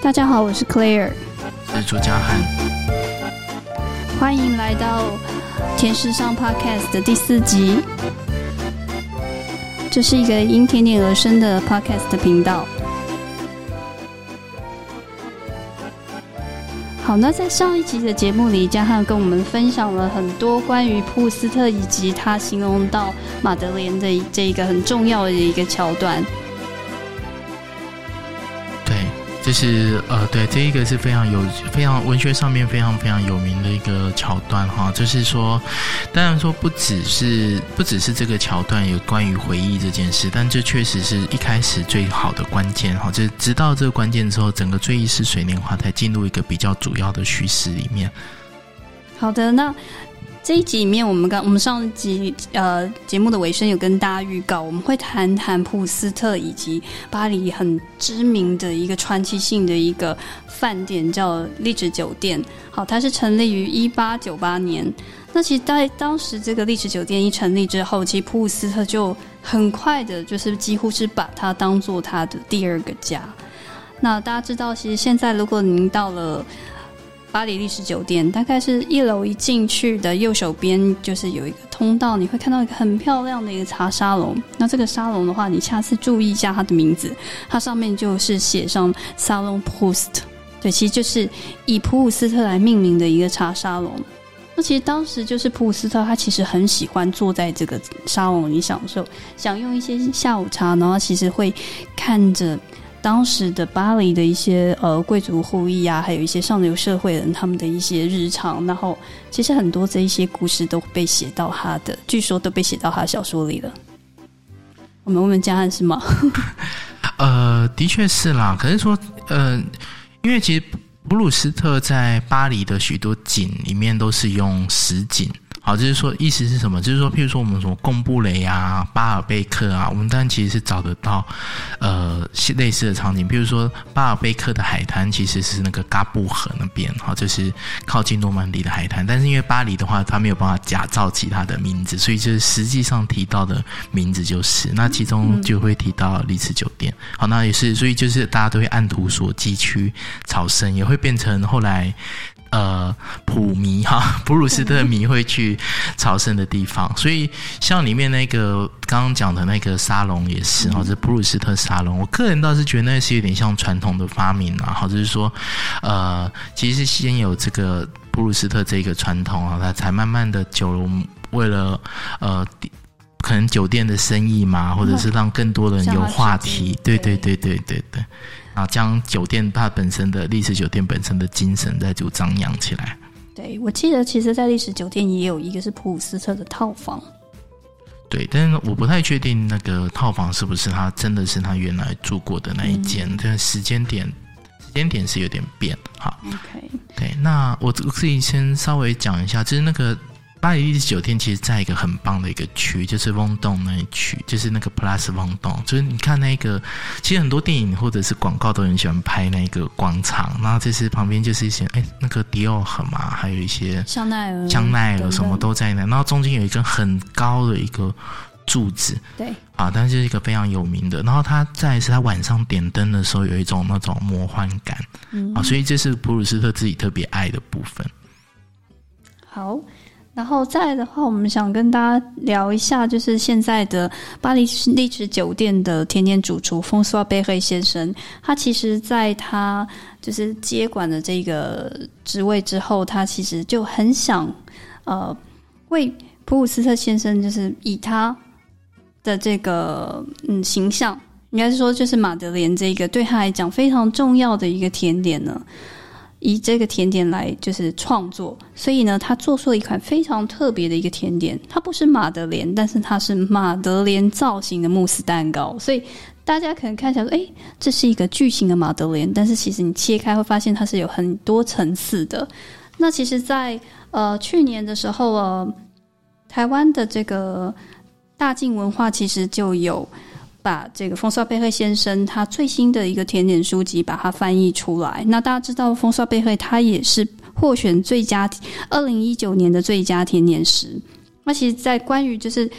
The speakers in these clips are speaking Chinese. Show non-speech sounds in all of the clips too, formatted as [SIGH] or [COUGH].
大家好，我是 Claire，是朱家涵，欢迎来到甜食上 Podcast 的第四集。这是一个因甜点而生的 Podcast 频道。好，那在上一集的节目里，嘉汉跟我们分享了很多关于普斯特以及他形容到马德莲的这一个很重要的一个桥段。就是呃，对，这一个是非常有非常文学上面非常非常有名的一个桥段哈。就是说，当然说不只是不只是这个桥段有关于回忆这件事，但这确实是一开始最好的关键哈。就是直到这个关键之后，整个《追忆似水年华》才进入一个比较主要的叙事里面。好的，那。这一集里面，我们刚我们上集呃节目的尾声有跟大家预告，我们会谈谈普斯特以及巴黎很知名的一个传奇性的一个饭店，叫丽池酒店。好，它是成立于一八九八年。那其实，在当时这个丽池酒店一成立之后，其实普斯特就很快的，就是几乎是把它当做他的第二个家。那大家知道，其实现在如果您到了。巴黎历史酒店大概是一楼一进去的右手边，就是有一个通道，你会看到一个很漂亮的一个茶沙龙。那这个沙龙的话，你下次注意一下它的名字，它上面就是写上 Salon Proust，对，其实就是以普鲁斯特来命名的一个茶沙龙。那其实当时就是普鲁斯特，他其实很喜欢坐在这个沙龙里享受，享用一些下午茶，然后其实会看着。当时的巴黎的一些呃贵族户裔啊，还有一些上流社会人，他们的一些日常，然后其实很多这一些故事都被写到他的，据说都被写到他的小说里了。我们问问嘉汉是吗？呃，的确是啦。可是说，呃，因为其实普鲁斯特在巴黎的许多景里面都是用实景。好，就是说，意思是什么？就是说，譬如说，我们什么贡布雷啊、巴尔贝克啊，我们当然其实是找得到，呃，类似的场景。譬如说，巴尔贝克的海滩其实是那个嘎布河那边，哈，就是靠近诺曼底的海滩。但是因为巴黎的话，它没有办法假造其他的名字，所以就是实际上提到的名字就是那其中就会提到丽兹酒店。好，那也是，所以就是大家都会按图索骥去朝圣，也会变成后来。呃，普迷哈，[LAUGHS] 普鲁斯特迷会去朝圣的地方，所以像里面那个刚刚讲的那个沙龙也是哈，这普鲁斯特沙龙，我个人倒是觉得那是有点像传统的发明啊，或者是说，呃，其实先有这个普鲁斯特这个传统啊，它才慢慢的九龙为了呃，可能酒店的生意嘛，或者是让更多人有话题，对对。对对对对。啊，将酒店它本身的历史酒店本身的精神再就张扬起来。对，我记得其实，在历史酒店也有一个是普鲁斯特的套房。对，但是我不太确定那个套房是不是他真的是他原来住过的那一间。这个时间点，时间点是有点变。哈，OK，对，那我自己先稍微讲一下，就是那个。巴黎丽思酒店其实在一个很棒的一个区，就是翁洞那一区，就是那个 Plus 翁洞。就是你看那个，其实很多电影或者是广告都很喜欢拍那个广场。然后这是旁边就是一些哎，那个迪奥很嘛，还有一些香奈儿、香奈儿什么都在那。然后中间有一根很高的一个柱子，对啊，但是一个非常有名的。然后它在是它晚上点灯的时候有一种那种魔幻感，啊，所以这是普鲁斯特自己特别爱的部分。好。然后再来的话，我们想跟大家聊一下，就是现在的巴黎丽池酒店的甜点主厨风苏贝黑先生。他其实在他就是接管的这个职位之后，他其实就很想呃为普鲁斯特先生，就是以他的这个嗯形象，应该是说就是马德莲这个对他来讲非常重要的一个甜点呢。以这个甜点来就是创作，所以呢，他做出了一款非常特别的一个甜点。它不是马德莲，但是它是马德莲造型的慕斯蛋糕。所以大家可能看起来说：“哎，这是一个巨型的马德莲。”但是其实你切开会发现它是有很多层次的。那其实，在呃去年的时候，呃，台湾的这个大晋文化其实就有。把这个风骚贝赫先生他最新的一个甜点书籍把它翻译出来。那大家知道，风骚贝赫他也是获选最佳二零一九年的最佳甜点师。那其实，在关于就是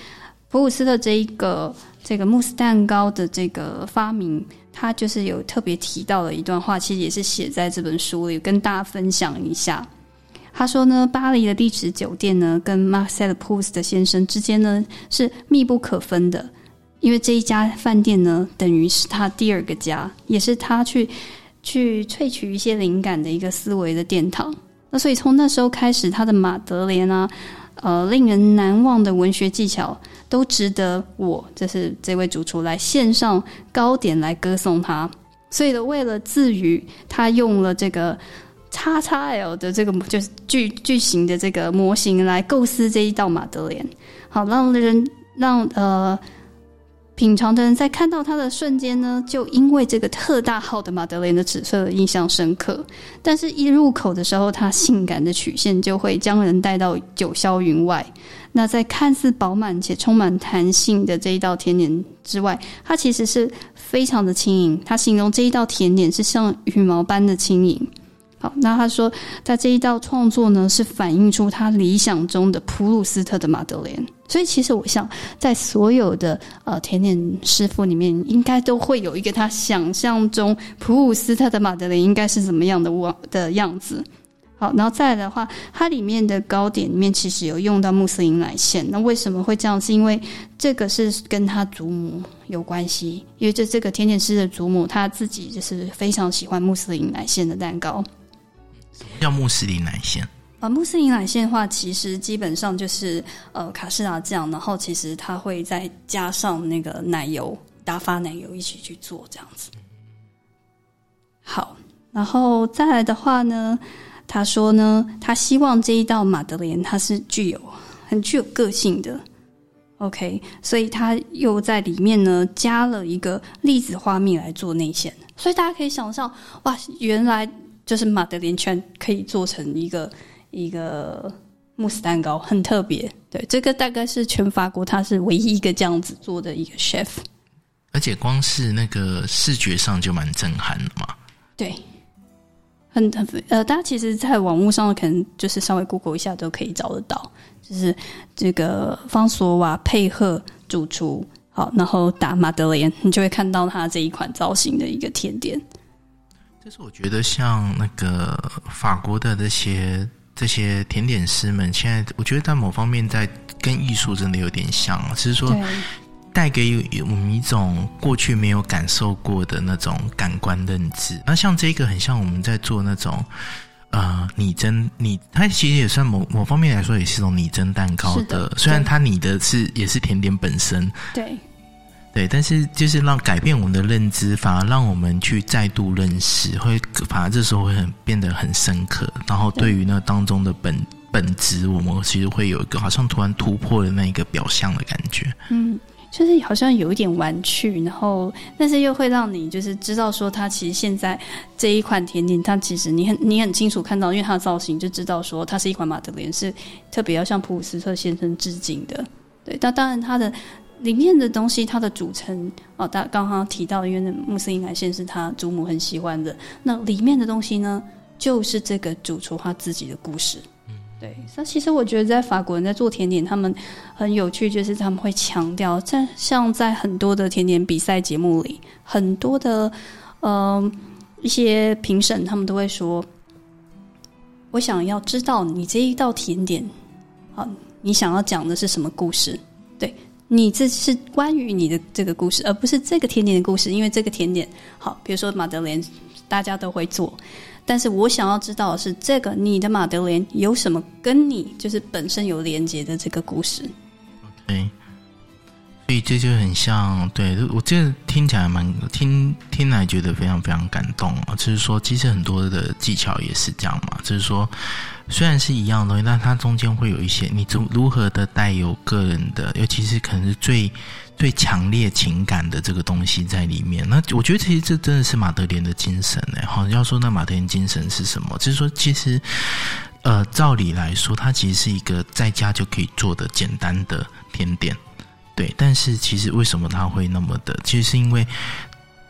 普鲁斯特这一个这个慕斯蛋糕的这个发明，他就是有特别提到了一段话，其实也是写在这本书里，跟大家分享一下。他说呢，巴黎的地址酒店呢，跟 Marcel Proust 的先生之间呢是密不可分的，因为这一家饭店呢，等于是他第二个家，也是他去去萃取一些灵感的一个思维的殿堂。那所以从那时候开始，他的马德莲啊，呃，令人难忘的文学技巧，都值得我，这是这位主厨来献上糕点来歌颂他。所以呢，为了自娱，他用了这个。叉叉 L 的这个就是巨巨型的这个模型来构思这一道马德莲，好让人让呃品尝的人在看到它的瞬间呢，就因为这个特大号的马德莲的紫色印象深刻。但是，一入口的时候，它性感的曲线就会将人带到九霄云外。那在看似饱满且充满弹性的这一道甜点之外，它其实是非常的轻盈。他形容这一道甜点是像羽毛般的轻盈。好，那他说，在这一道创作呢，是反映出他理想中的普鲁斯特的马德莲。所以，其实我想，在所有的呃甜点师傅里面，应该都会有一个他想象中普鲁斯特的马德琳应该是怎么样的我的样子。好，然后再来的话，它里面的糕点里面其实有用到穆斯林奶馅。那为什么会这样？是因为这个是跟他祖母有关系，因为这这个甜点师的祖母他自己就是非常喜欢穆斯林奶馅的蛋糕。叫穆斯林奶馅啊，穆斯林奶馅的话，其实基本上就是呃卡士达酱，然后其实它会再加上那个奶油打发奶油一起去做这样子。好，然后再来的话呢，他说呢，他希望这一道马德莲它是具有很具有个性的，OK，所以他又在里面呢加了一个栗子花蜜来做内馅，所以大家可以想象，哇，原来。就是马德莲圈可以做成一个一个慕斯蛋糕，很特别。对，这个大概是全法国，它是唯一一个这样子做的一个 chef。而且光是那个视觉上就蛮震撼的嘛。对，很很呃，大家其实，在网络上可能就是稍微 Google 一下都可以找得到，就是这个方索瓦配合主厨，好，然后打马德莲，你就会看到他这一款造型的一个甜点。但是我觉得，像那个法国的那些这些甜点师们，现在我觉得在某方面在跟艺术真的有点像，只是说带给我们一种过去没有感受过的那种感官认知。那像这个，很像我们在做那种呃拟真拟，它其实也算某某方面来说，也是一种拟真蛋糕的。虽然它拟的是也是甜点本身，对。对，但是就是让改变我们的认知，反而让我们去再度认识，会反而这时候会很变得很深刻。然后对于那当中的本本质，我们其实会有一个好像突然突破的那一个表象的感觉。嗯，就是好像有一点玩趣，然后但是又会让你就是知道说，它其实现在这一款甜点，它其实你很你很清楚看到，因为它的造型就知道说，它是一款马德莲，是特别要向普鲁斯特先生致敬的。对，但当然它的。里面的东西，它的组成哦，大刚刚提到，因为那穆斯林奶馅是他祖母很喜欢的。那里面的东西呢，就是这个主厨他自己的故事。对。那其实我觉得，在法国人在做甜点，他们很有趣，就是他们会强调，在像在很多的甜点比赛节目里，很多的呃一些评审，他们都会说：“我想要知道你这一道甜点，啊，你想要讲的是什么故事？”对。你这是关于你的这个故事，而不是这个甜点的故事。因为这个甜点好，比如说马德莲，大家都会做。但是我想要知道的是，这个你的马德莲有什么跟你就是本身有连接的这个故事？OK，所以这就很像，对我这听起来蛮听听来觉得非常非常感动啊。就是说，其实很多的技巧也是这样嘛，就是说。虽然是一样的东西，但它中间会有一些你如如何的带有个人的，尤其是可能是最最强烈情感的这个东西在里面。那我觉得其实这真的是马德莲的精神呢。好，要说那马德莲精神是什么？就是说，其实呃，照理来说，它其实是一个在家就可以做的简单的甜点，对。但是其实为什么它会那么的？其实是因为。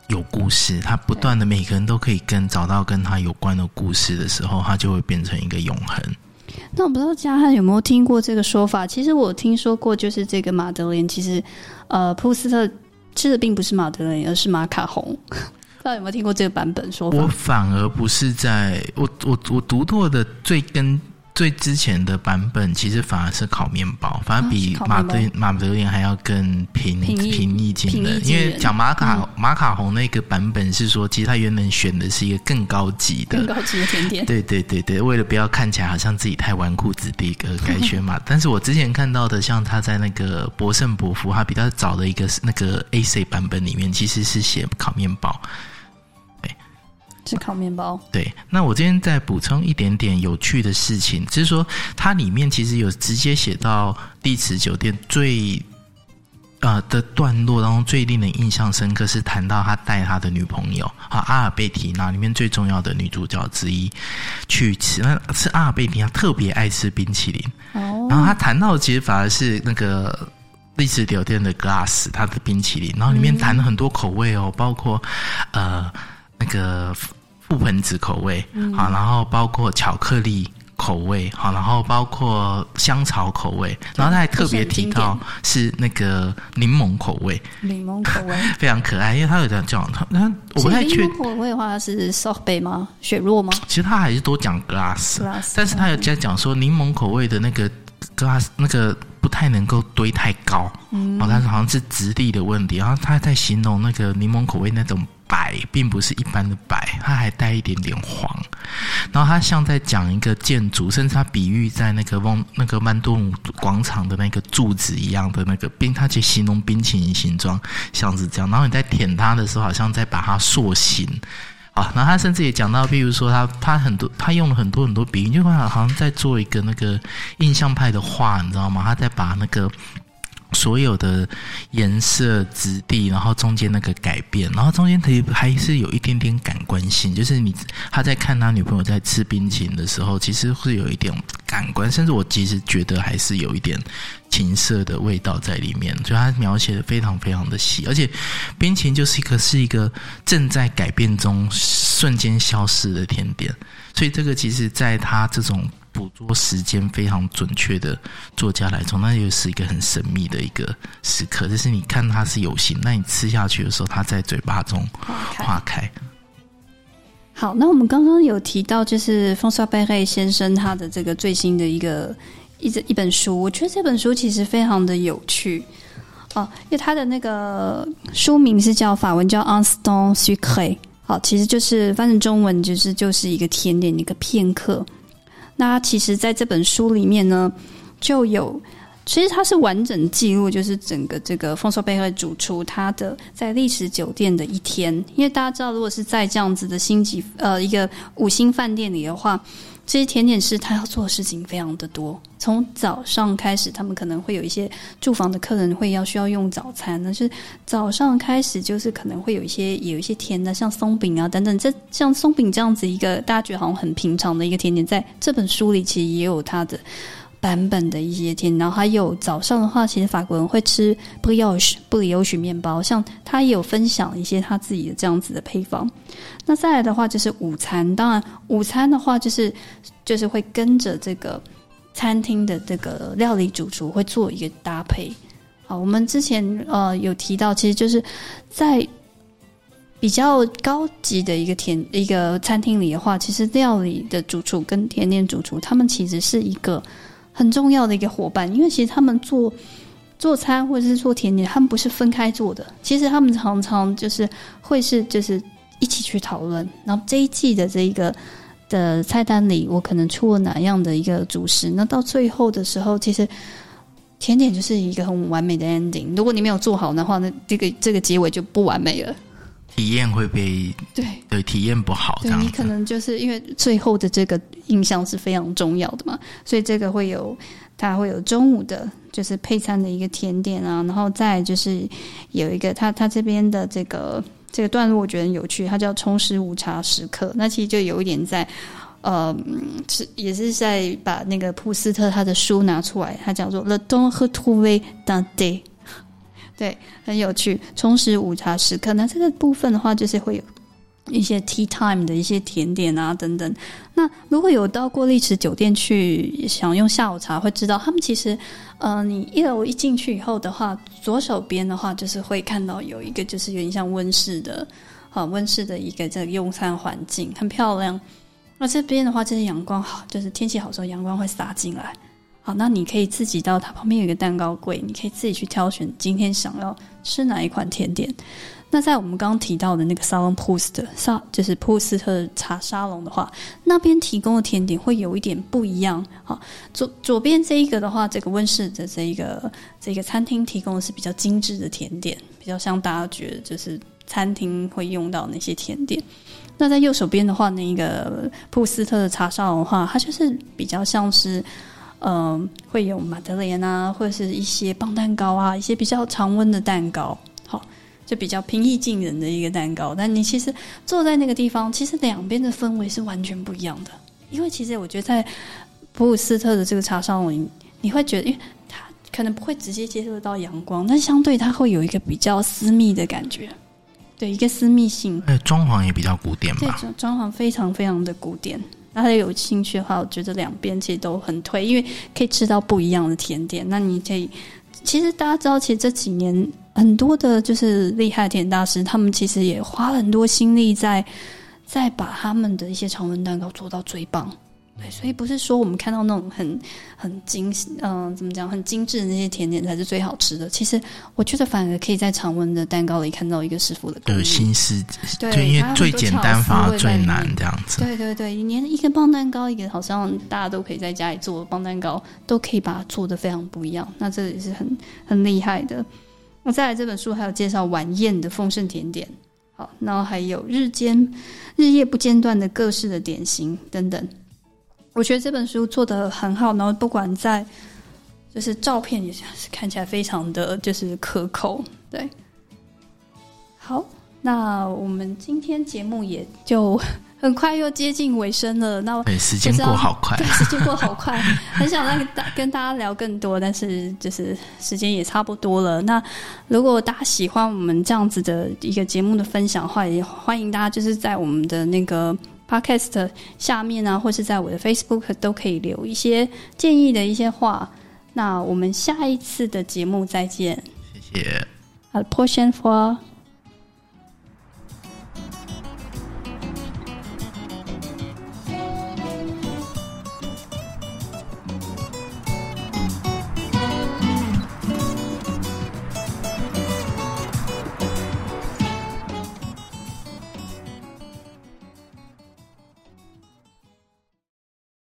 有故事，他不断的每个人都可以跟找到跟他有关的故事的时候，他就会变成一个永恒。那我不知道嘉汉有没有听过这个说法？其实我听说过，就是这个马德莲，其实呃，普斯特吃的并不是马德莲，而是马卡红。[LAUGHS] 不知道有没有听过这个版本说法？我反而不是在我我我读过的最根。最之前的版本其实反而是烤面包，反而比马德马德莲还要更平平易近人。因为讲马卡马卡红那个版本是说，其实他原本选的是一个更高级的、更高级的甜点。对对对对，为了不要看起来好像自己太纨绔子弟而改选嘛。但是我之前看到的，像他在那个博圣伯夫，他比较早的一个那个 A C 版本里面，其实是写烤面包。是烤面包。对，那我今天再补充一点点有趣的事情，就是说它里面其实有直接写到丽池酒店最呃的段落当中最令人印象深刻是谈到他带他的女朋友啊阿尔贝提娜里面最重要的女主角之一去吃，那是阿尔贝提娜特别爱吃冰淇淋哦，然后他谈到其实反而是那个丽池酒店的 glass 它的冰淇淋，然后里面谈了很多口味哦，包括呃那个。覆盆子口味，好，然后包括巧克力口味，好，然后包括香草口味，然后他还特别提到是那个柠檬口味，柠檬口味 [LAUGHS] 非常可爱，因为他有这样讲，他他我不太确柠檬口味的话是 soft 杯吗？雪落吗？其实他还是多讲 glass，但是他有在讲说柠檬口味的那个 glass 那个不太能够堆太高，哦，但是好像是质地的问题，然后他在形容那个柠檬口味那种。白并不是一般的白，它还带一点点黄。然后它像在讲一个建筑，甚至它比喻在那个旺那个曼多姆广场的那个柱子一样的那个冰，它去形容冰淇淋形状，像是这样。然后你在舔它的时候，好像在把它塑形啊。然后他甚至也讲到，比如说他他很多他用了很多很多比喻，就好像在做一个那个印象派的画，你知道吗？他在把那个。所有的颜色、质地，然后中间那个改变，然后中间可以还是有一点点感官性，就是你他在看他女朋友在吃冰淇淋的时候，其实会有一点感官，甚至我其实觉得还是有一点情色的味道在里面，所以他描写的非常非常的细，而且冰淇淋就是一个是一个正在改变中瞬间消失的甜点，所以这个其实在他这种。捕捉时间非常准确的作家来说，那又是一个很神秘的一个时刻。就是你看它是有形，那你吃下去的时候，它在嘴巴中化开。好，那我们刚刚有提到，就是风沙贝瑞先生他的这个最新的一个一一本书，我觉得这本书其实非常的有趣哦，因为他的那个书名是叫法文叫《On Stone Sucre》，好，其实就是翻成中文就是就是一个甜点一个片刻。那其实，在这本书里面呢，就有其实它是完整记录，就是整个这个丰收贝克主厨他的在历史酒店的一天。因为大家知道，如果是在这样子的星级呃一个五星饭店里的话。这些甜点师他要做的事情非常的多，从早上开始，他们可能会有一些住房的客人会要需要用早餐，那是早上开始就是可能会有一些有一些甜的，像松饼啊等等。这像松饼这样子一个大家觉得好像很平常的一个甜点，在这本书里其实也有它的。版本的一些甜，然后还有早上的话，其实法国人会吃布里奥许布里欧许面包，像他也有分享一些他自己的这样子的配方。那再来的话就是午餐，当然午餐的话就是就是会跟着这个餐厅的这个料理主厨会做一个搭配。好，我们之前呃有提到，其实就是在比较高级的一个甜一个餐厅里的话，其实料理的主厨跟甜点主厨他们其实是一个。很重要的一个伙伴，因为其实他们做做餐或者是做甜点，他们不是分开做的。其实他们常常就是会是就是一起去讨论。然后这一季的这一个的菜单里，我可能出了哪样的一个主食？那到最后的时候，其实甜点就是一个很完美的 ending。如果你没有做好的话，那这个这个结尾就不完美了。体验会被对对体验不好，对你可能就是因为最后的这个印象是非常重要的嘛，所以这个会有它会有中午的，就是配餐的一个甜点啊，然后再就是有一个他他这边的这个这个段落我觉得很有趣，它叫充实午茶时刻，那其实就有一点在呃是也是在把那个普斯特他的书拿出来，他叫做 The Don h e t o v e Day。对，很有趣，充实午茶时刻。那这个部分的话，就是会有一些 tea time 的一些甜点啊等等。那如果有到过丽池酒店去享用下午茶，会知道他们其实，呃，你一楼一进去以后的话，左手边的话就是会看到有一个就是有点像温室的，啊，温室的一个这个用餐环境很漂亮。那这边的话，就是阳光好，就是天气好时候，阳光会洒进来。好，那你可以自己到它旁边有一个蛋糕柜，你可以自己去挑选今天想要吃哪一款甜点。那在我们刚刚提到的那个沙龙普斯特沙，就是普斯特茶沙龙的话，那边提供的甜点会有一点不一样。好，左左边这一个的话，这个温室的这一个这个餐厅提供的是比较精致的甜点，比较像大家觉得就是餐厅会用到那些甜点。那在右手边的话，那个普斯特的茶沙龙的话，它就是比较像是。嗯，会有马德莲啊，或者是一些棒蛋糕啊，一些比较常温的蛋糕，好，就比较平易近人的一个蛋糕。但你其实坐在那个地方，其实两边的氛围是完全不一样的。因为其实我觉得在普鲁斯特的这个茶商里，你会觉得，因为它可能不会直接接触到阳光，但相对它会有一个比较私密的感觉，对，一个私密性。哎，装潢也比较古典吧？对，装潢非常非常的古典。大家有兴趣的话，我觉得两边其实都很推，因为可以吃到不一样的甜点。那你可以，其实大家知道，其实这几年很多的就是厉害的甜大师，他们其实也花了很多心力在在把他们的一些常温蛋糕做到最棒。对，所以不是说我们看到那种很很精嗯，怎么讲，很精致的那些甜点才是最好吃的。其实我觉得反而可以在常温的蛋糕里看到一个师傅的有心思，对，因为最简单反而最难这样子。对对对，连一个棒蛋糕，一个好像大家都可以在家里做棒蛋糕，都可以把它做的非常不一样。那这也是很很厉害的。那再来这本书还有介绍晚宴的丰盛甜点，好，然后还有日间日夜不间断的各式的点心等等。我觉得这本书做的很好，然后不管在就是照片也是看起来非常的就是可口，对。好，那我们今天节目也就很快又接近尾声了。那对，时间过好快，对，时间过好快，很想再大跟大家聊更多，但是就是时间也差不多了。那如果大家喜欢我们这样子的一个节目的分享的话，也欢迎大家就是在我们的那个。Podcast 下面呢，或是在我的 Facebook 都可以留一些建议的一些话。那我们下一次的节目再见，谢谢。A portion for